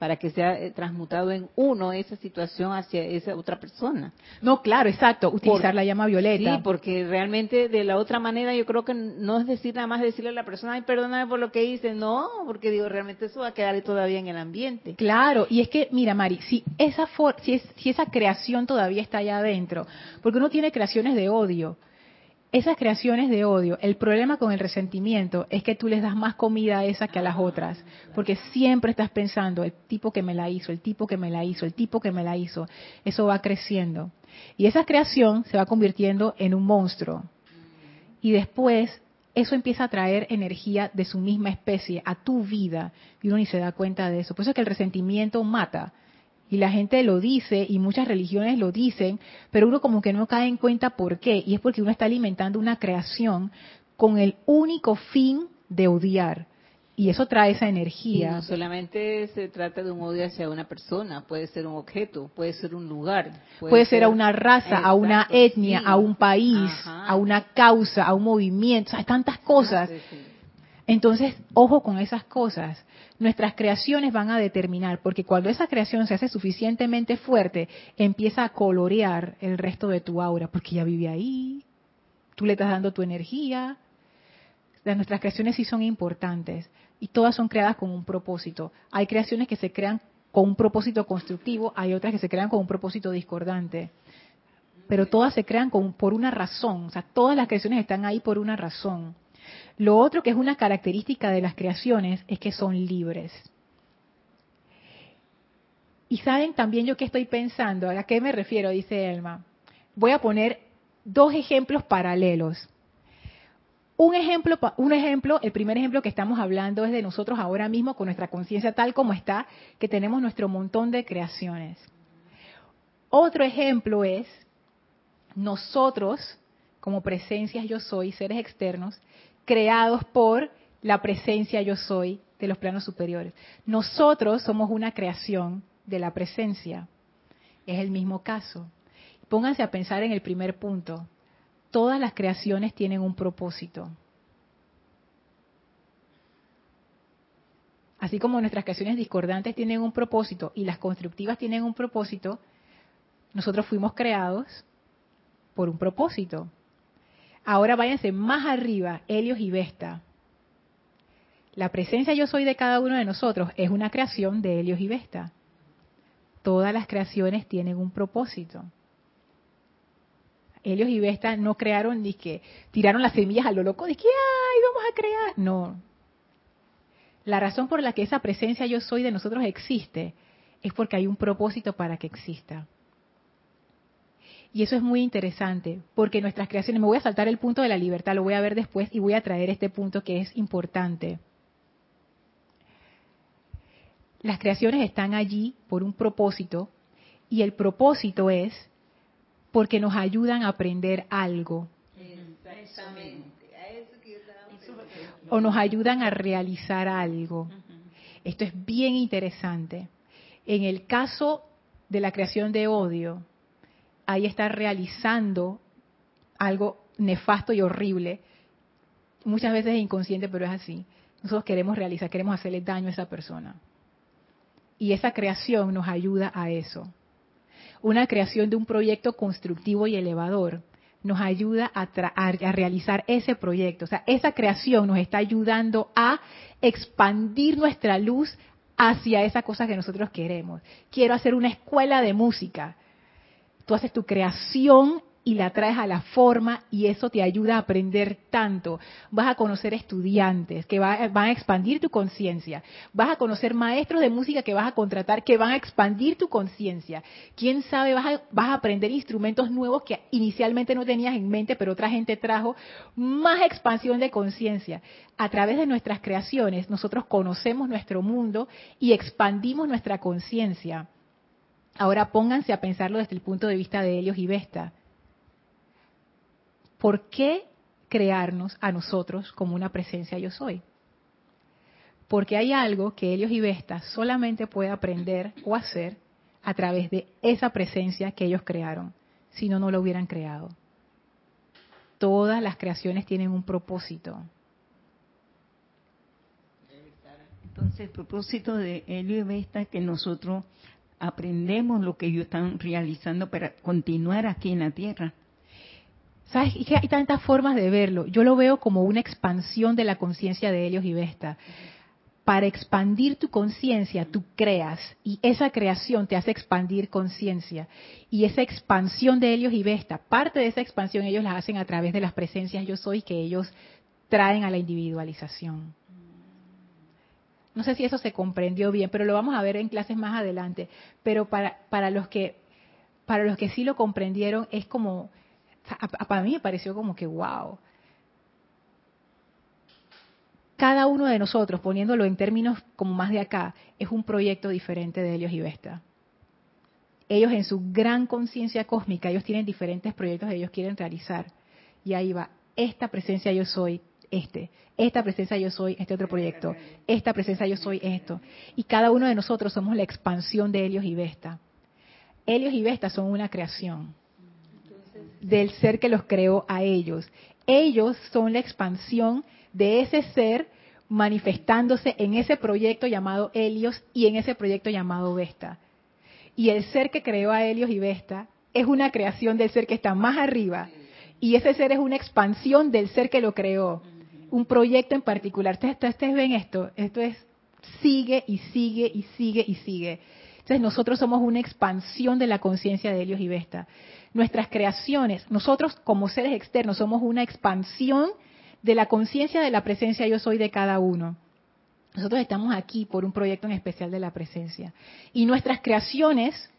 para que sea eh, transmutado en uno esa situación hacia esa otra persona. No, claro, exacto, utilizar la llama violeta. Sí, porque realmente de la otra manera yo creo que no es decir nada más decirle a la persona, ay, perdóname por lo que hice, no, porque digo, realmente eso va a quedar todavía en el ambiente. Claro, y es que, mira, Mari, si esa, si, es, si esa creación todavía está allá adentro, porque uno tiene creaciones de odio, esas creaciones de odio, el problema con el resentimiento es que tú les das más comida a esa que a las otras, porque siempre estás pensando, el tipo que me la hizo, el tipo que me la hizo, el tipo que me la hizo, eso va creciendo. Y esa creación se va convirtiendo en un monstruo. Y después eso empieza a traer energía de su misma especie a tu vida y uno ni se da cuenta de eso. Por eso es que el resentimiento mata. Y la gente lo dice y muchas religiones lo dicen, pero uno como que no cae en cuenta por qué. Y es porque uno está alimentando una creación con el único fin de odiar. Y eso trae esa Y energía. no solamente se trata de un odio hacia una persona, puede ser un objeto, puede ser un lugar. Puede ser a una raza, a una etnia, sí. a un país, Ajá. a una causa, a un movimiento, hay tantas cosas. Sí, sí. Entonces, ojo con esas cosas. Nuestras creaciones van a determinar, porque cuando esa creación se hace suficientemente fuerte, empieza a colorear el resto de tu aura, porque ya vive ahí, tú le estás dando tu energía. Las- Nuestras creaciones sí son importantes y todas son creadas con un propósito. Hay creaciones que se crean con un propósito constructivo, hay otras que se crean con un propósito discordante. Pero todas se crean con- por una razón, o sea, todas las creaciones están ahí por una razón. Lo otro que es una característica de las creaciones es que son libres. Y saben también yo qué estoy pensando, a qué me refiero, dice Elma. Voy a poner dos ejemplos paralelos. Un ejemplo, un ejemplo, el primer ejemplo que estamos hablando es de nosotros ahora mismo con nuestra conciencia tal como está, que tenemos nuestro montón de creaciones. Otro ejemplo es nosotros, como presencias yo soy, seres externos, creados por la presencia yo soy de los planos superiores. Nosotros somos una creación de la presencia. Es el mismo caso. Pónganse a pensar en el primer punto. Todas las creaciones tienen un propósito. Así como nuestras creaciones discordantes tienen un propósito y las constructivas tienen un propósito, nosotros fuimos creados por un propósito. Ahora váyanse más arriba, Helios y Vesta. La presencia yo soy de cada uno de nosotros es una creación de Helios y Vesta. Todas las creaciones tienen un propósito. Helios y Vesta no crearon ni que tiraron las semillas a lo loco de que ay vamos a crear. No. La razón por la que esa presencia yo soy de nosotros existe es porque hay un propósito para que exista. Y eso es muy interesante, porque nuestras creaciones, me voy a saltar el punto de la libertad, lo voy a ver después y voy a traer este punto que es importante. Las creaciones están allí por un propósito y el propósito es porque nos ayudan a aprender algo o nos ayudan a realizar algo. Esto es bien interesante. En el caso de la creación de odio, ahí está realizando algo nefasto y horrible. Muchas veces es inconsciente, pero es así. Nosotros queremos realizar, queremos hacerle daño a esa persona. Y esa creación nos ayuda a eso. Una creación de un proyecto constructivo y elevador nos ayuda a, a realizar ese proyecto. O sea, esa creación nos está ayudando a expandir nuestra luz hacia esa cosa que nosotros queremos. Quiero hacer una escuela de música. Tú haces tu creación y la traes a la forma y eso te ayuda a aprender tanto. Vas a conocer estudiantes que va- van a expandir tu conciencia. Vas a conocer maestros de música que vas a contratar que van a expandir tu conciencia. Quién sabe, vas a, vas a aprender instrumentos nuevos que inicialmente no tenías en mente, pero otra gente trajo más expansión de conciencia. A través de nuestras creaciones, nosotros conocemos nuestro mundo y expandimos nuestra conciencia. Ahora pónganse a pensarlo desde el punto de vista de Helios y Vesta. ¿Por qué crearnos a nosotros como una presencia yo soy? Porque hay algo que Helios y Vesta solamente puede aprender o hacer a través de esa presencia que ellos crearon. Si no, no lo hubieran creado. Todas las creaciones tienen un propósito. Entonces, el propósito de Helio y Vesta es que nosotros aprendemos lo que ellos están realizando para continuar aquí en la Tierra. ¿Sabes? Que hay tantas formas de verlo. Yo lo veo como una expansión de la conciencia de Helios y Vesta. Para expandir tu conciencia, tú creas y esa creación te hace expandir conciencia. Y esa expansión de Helios y Vesta, parte de esa expansión ellos la hacen a través de las presencias yo soy que ellos traen a la individualización. No sé si eso se comprendió bien, pero lo vamos a ver en clases más adelante. Pero para, para los que para los que sí lo comprendieron es como para mí me pareció como que wow. cada uno de nosotros, poniéndolo en términos como más de acá, es un proyecto diferente de Helios y Vesta. Ellos en su gran conciencia cósmica, ellos tienen diferentes proyectos que ellos quieren realizar. Y ahí va, esta presencia yo soy, este, esta presencia yo soy, este otro proyecto, esta presencia yo soy, esto. Y cada uno de nosotros somos la expansión de Helios y Vesta. Helios y Vesta son una creación del ser que los creó a ellos. Ellos son la expansión de ese ser manifestándose en ese proyecto llamado Helios y en ese proyecto llamado Vesta. Y el ser que creó a Helios y Vesta es una creación del ser que está más arriba. Y ese ser es una expansión del ser que lo creó. Un proyecto en particular. Ustedes, ustedes ven esto. Esto es sigue y sigue y sigue y sigue. Entonces nosotros somos una expansión de la conciencia de Helios y Vesta. Nuestras creaciones, nosotros como seres externos somos una expansión de la conciencia de la presencia yo soy de cada uno. Nosotros estamos aquí por un proyecto en especial de la presencia. Y nuestras creaciones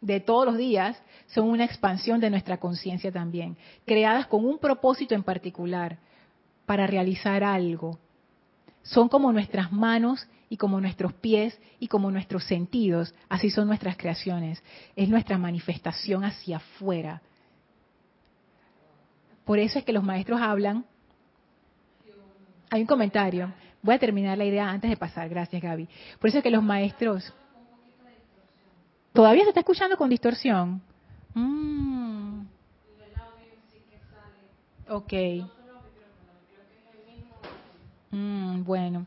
de todos los días son una expansión de nuestra conciencia también, creadas con un propósito en particular, para realizar algo. Son como nuestras manos y como nuestros pies y como nuestros sentidos, así son nuestras creaciones. Es nuestra manifestación hacia afuera. Por eso es que los maestros hablan. Hay un comentario. Voy a terminar la idea antes de pasar. Gracias, Gaby. Por eso es que los maestros. ¿Todavía se está escuchando con distorsión? Mm. Ok. Mm, bueno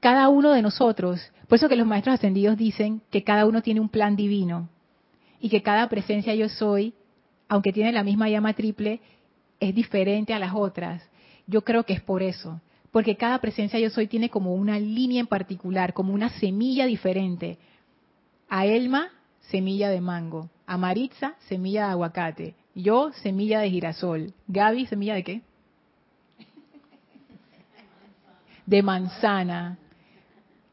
cada uno de nosotros, por eso que los maestros ascendidos dicen que cada uno tiene un plan divino y que cada presencia yo soy, aunque tiene la misma llama triple, es diferente a las otras. Yo creo que es por eso, porque cada presencia yo soy tiene como una línea en particular, como una semilla diferente. A Elma, semilla de mango. A Maritza, semilla de aguacate. Yo, semilla de girasol. Gaby, semilla de qué? De manzana.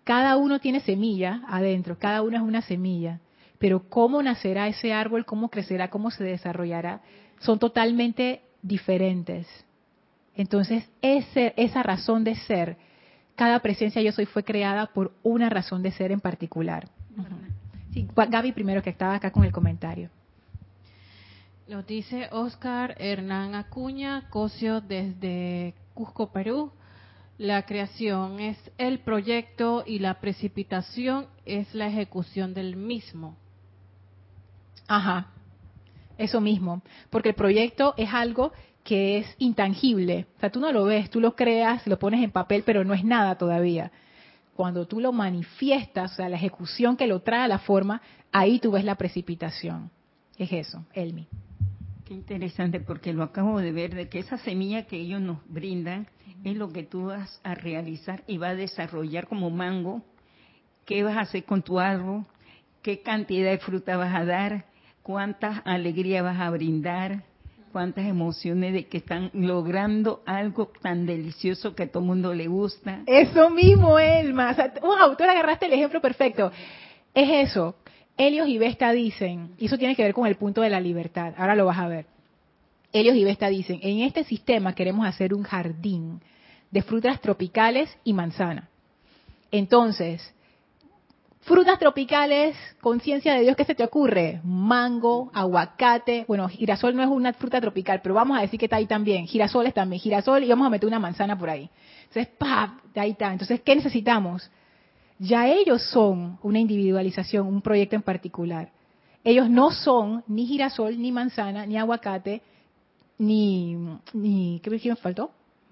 Cada uno tiene semilla adentro, cada uno es una semilla. Pero cómo nacerá ese árbol, cómo crecerá, cómo se desarrollará, son totalmente diferentes. Entonces, ese, esa razón de ser, cada presencia yo soy fue creada por una razón de ser en particular. Sí, Gaby primero que estaba acá con el comentario. Nos dice Oscar Hernán Acuña, Cosio desde Cusco, Perú. La creación es el proyecto y la precipitación es la ejecución del mismo. Ajá, eso mismo, porque el proyecto es algo que es intangible, o sea, tú no lo ves, tú lo creas, lo pones en papel, pero no es nada todavía. Cuando tú lo manifiestas, o sea, la ejecución que lo trae a la forma, ahí tú ves la precipitación. Es eso, Elmi. Qué interesante, porque lo acabo de ver, de que esa semilla que ellos nos brindan es lo que tú vas a realizar y vas a desarrollar como mango. ¿Qué vas a hacer con tu árbol? ¿Qué cantidad de fruta vas a dar? ¿Cuántas alegrías vas a brindar? ¿Cuántas emociones de que están logrando algo tan delicioso que a todo el mundo le gusta? Eso mismo, Elma. O sea, wow, tú agarraste el ejemplo perfecto. Es eso. Helios y Vesta dicen, y eso tiene que ver con el punto de la libertad, ahora lo vas a ver. Helios y Vesta dicen, en este sistema queremos hacer un jardín de frutas tropicales y manzana. Entonces, frutas tropicales, conciencia de Dios, ¿qué se te ocurre? Mango, aguacate, bueno, girasol no es una fruta tropical, pero vamos a decir que está ahí también, girasoles también, girasol y vamos a meter una manzana por ahí. Entonces, ¡pap! Ahí está. Entonces, ¿qué necesitamos? ya ellos son una individualización, un proyecto en particular. Ellos no son ni girasol, ni manzana, ni aguacate, ni, ni ¿qué me faltó?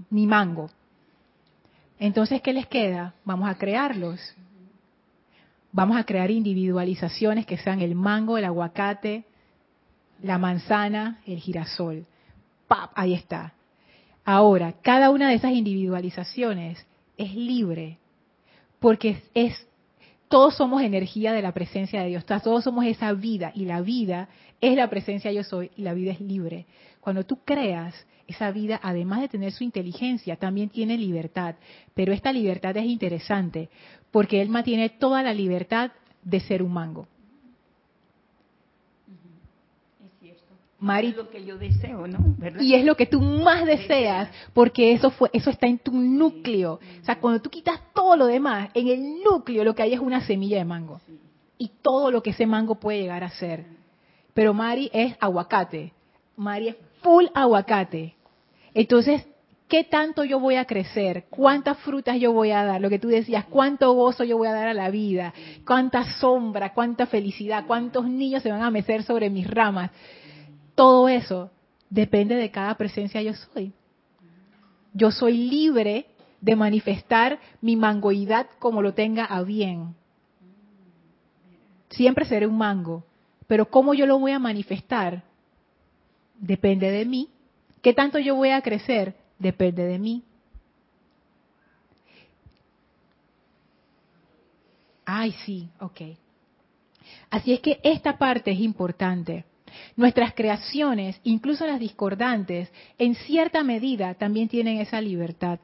Ni mango. Entonces, ¿qué les queda? Vamos a crearlos. Vamos a crear individualizaciones que sean el mango, el aguacate, la manzana, el girasol. ¡Pap! Ahí está. Ahora, cada una de esas individualizaciones es libre porque es, todos somos energía de la presencia de Dios, todos somos esa vida y la vida es la presencia yo soy y la vida es libre. Cuando tú creas esa vida, además de tener su inteligencia, también tiene libertad, pero esta libertad es interesante porque él mantiene toda la libertad de ser un mango. Es cierto. Mari, Es lo que yo deseo, ¿no? ¿Verdad? y es lo que tú más deseas, porque eso fue, eso está en tu núcleo. O sea, cuando tú quitas todo lo demás, en el núcleo lo que hay es una semilla de mango. Y todo lo que ese mango puede llegar a ser. Pero Mari es aguacate. Mari es full aguacate. Entonces, ¿qué tanto yo voy a crecer? ¿Cuántas frutas yo voy a dar? Lo que tú decías, ¿cuánto gozo yo voy a dar a la vida? ¿Cuánta sombra? ¿Cuánta felicidad? ¿Cuántos niños se van a mecer sobre mis ramas? Todo eso depende de cada presencia yo soy. Yo soy libre de manifestar mi mangoidad como lo tenga a bien. Siempre seré un mango, pero cómo yo lo voy a manifestar depende de mí. ¿Qué tanto yo voy a crecer? Depende de mí. Ay, sí, ok. Así es que esta parte es importante. Nuestras creaciones, incluso las discordantes, en cierta medida también tienen esa libertad.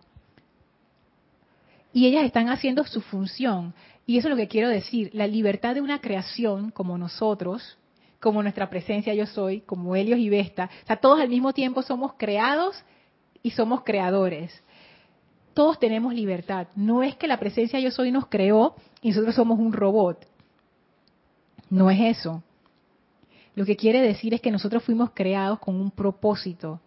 Y ellas están haciendo su función. Y eso es lo que quiero decir. La libertad de una creación como nosotros, como nuestra presencia yo soy, como Helios y Vesta, o sea, todos al mismo tiempo somos creados y somos creadores. Todos tenemos libertad. No es que la presencia yo soy nos creó y nosotros somos un robot. No es eso. Lo que quiere decir es que nosotros fuimos creados con un propósito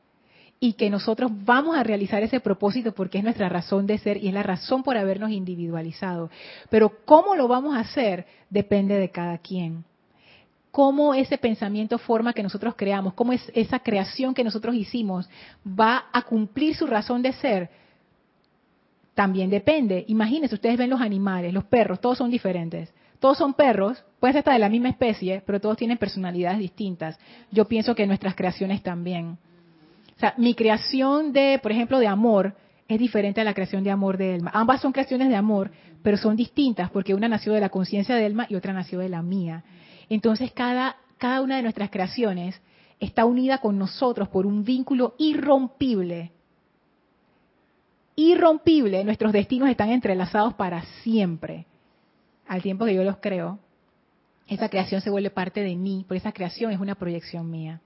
y que nosotros vamos a realizar ese propósito porque es nuestra razón de ser y es la razón por habernos individualizado. Pero cómo lo vamos a hacer depende de cada quien. Cómo ese pensamiento forma que nosotros creamos, cómo es esa creación que nosotros hicimos va a cumplir su razón de ser, también depende. Imagínense, ustedes ven los animales, los perros, todos son diferentes. Todos son perros, puede ser hasta de la misma especie, pero todos tienen personalidades distintas. Yo pienso que nuestras creaciones también. O sea, mi creación de, por ejemplo, de amor es diferente a la creación de amor de Elma. Ambas son creaciones de amor, pero son distintas porque una nació de la conciencia de Elma y otra nació de la mía. Entonces, cada, cada una de nuestras creaciones está unida con nosotros por un vínculo irrompible. Irrompible. Nuestros destinos están entrelazados para siempre. Al tiempo que yo los creo, esa creación se vuelve parte de mí, porque esa creación es una proyección mía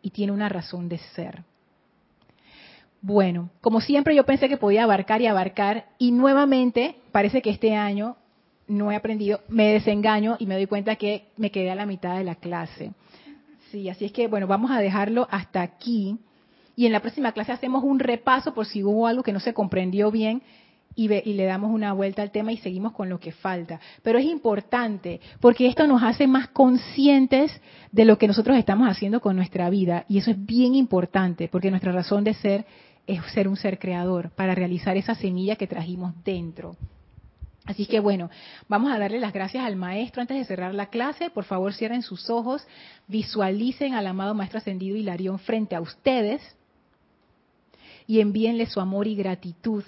y tiene una razón de ser. Bueno, como siempre yo pensé que podía abarcar y abarcar y nuevamente parece que este año no he aprendido, me desengaño y me doy cuenta que me quedé a la mitad de la clase. Sí, así es que bueno, vamos a dejarlo hasta aquí y en la próxima clase hacemos un repaso por si hubo algo que no se comprendió bien y, ve, y, le damos una vuelta al tema y seguimos con lo que falta. Pero es importante porque esto nos hace más conscientes de lo que nosotros estamos haciendo con nuestra vida y eso es bien importante porque nuestra razón de ser es ser un ser creador para realizar esa semilla que trajimos dentro. Así que bueno, vamos a darle las gracias al maestro antes de cerrar la clase. Por favor, cierren sus ojos, visualicen al amado maestro ascendido Hilarión frente a ustedes y envíenle su amor y gratitud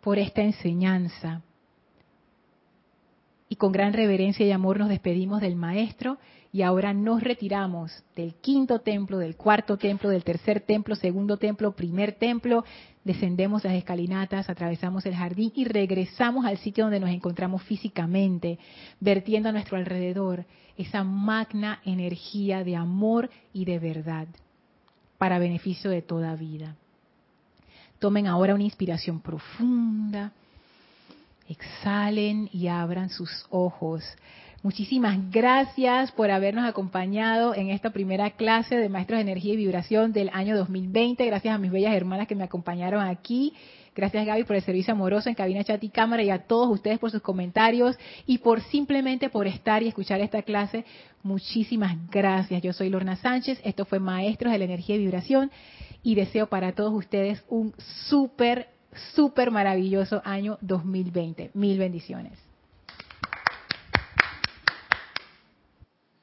por esta enseñanza. Y con gran reverencia y amor nos despedimos del Maestro y ahora nos retiramos del quinto templo, del cuarto templo, del tercer templo, segundo templo, primer templo, descendemos las escalinatas, atravesamos el jardín y regresamos al sitio donde nos encontramos físicamente, vertiendo a nuestro alrededor esa magna energía de amor y de verdad para beneficio de toda vida. Tomen ahora una inspiración profunda. Exhalen y abran sus ojos. Muchísimas gracias por habernos acompañado en esta primera clase de Maestros de Energía y Vibración del año 2020. Gracias a mis bellas hermanas que me acompañaron aquí. Gracias Gaby por el servicio amoroso en cabina, chat y cámara y a todos ustedes por sus comentarios y por simplemente por estar y escuchar esta clase. Muchísimas gracias. Yo soy Lorna Sánchez. Esto fue Maestros de la Energía y Vibración y deseo para todos ustedes un súper, súper maravilloso año 2020. Mil bendiciones.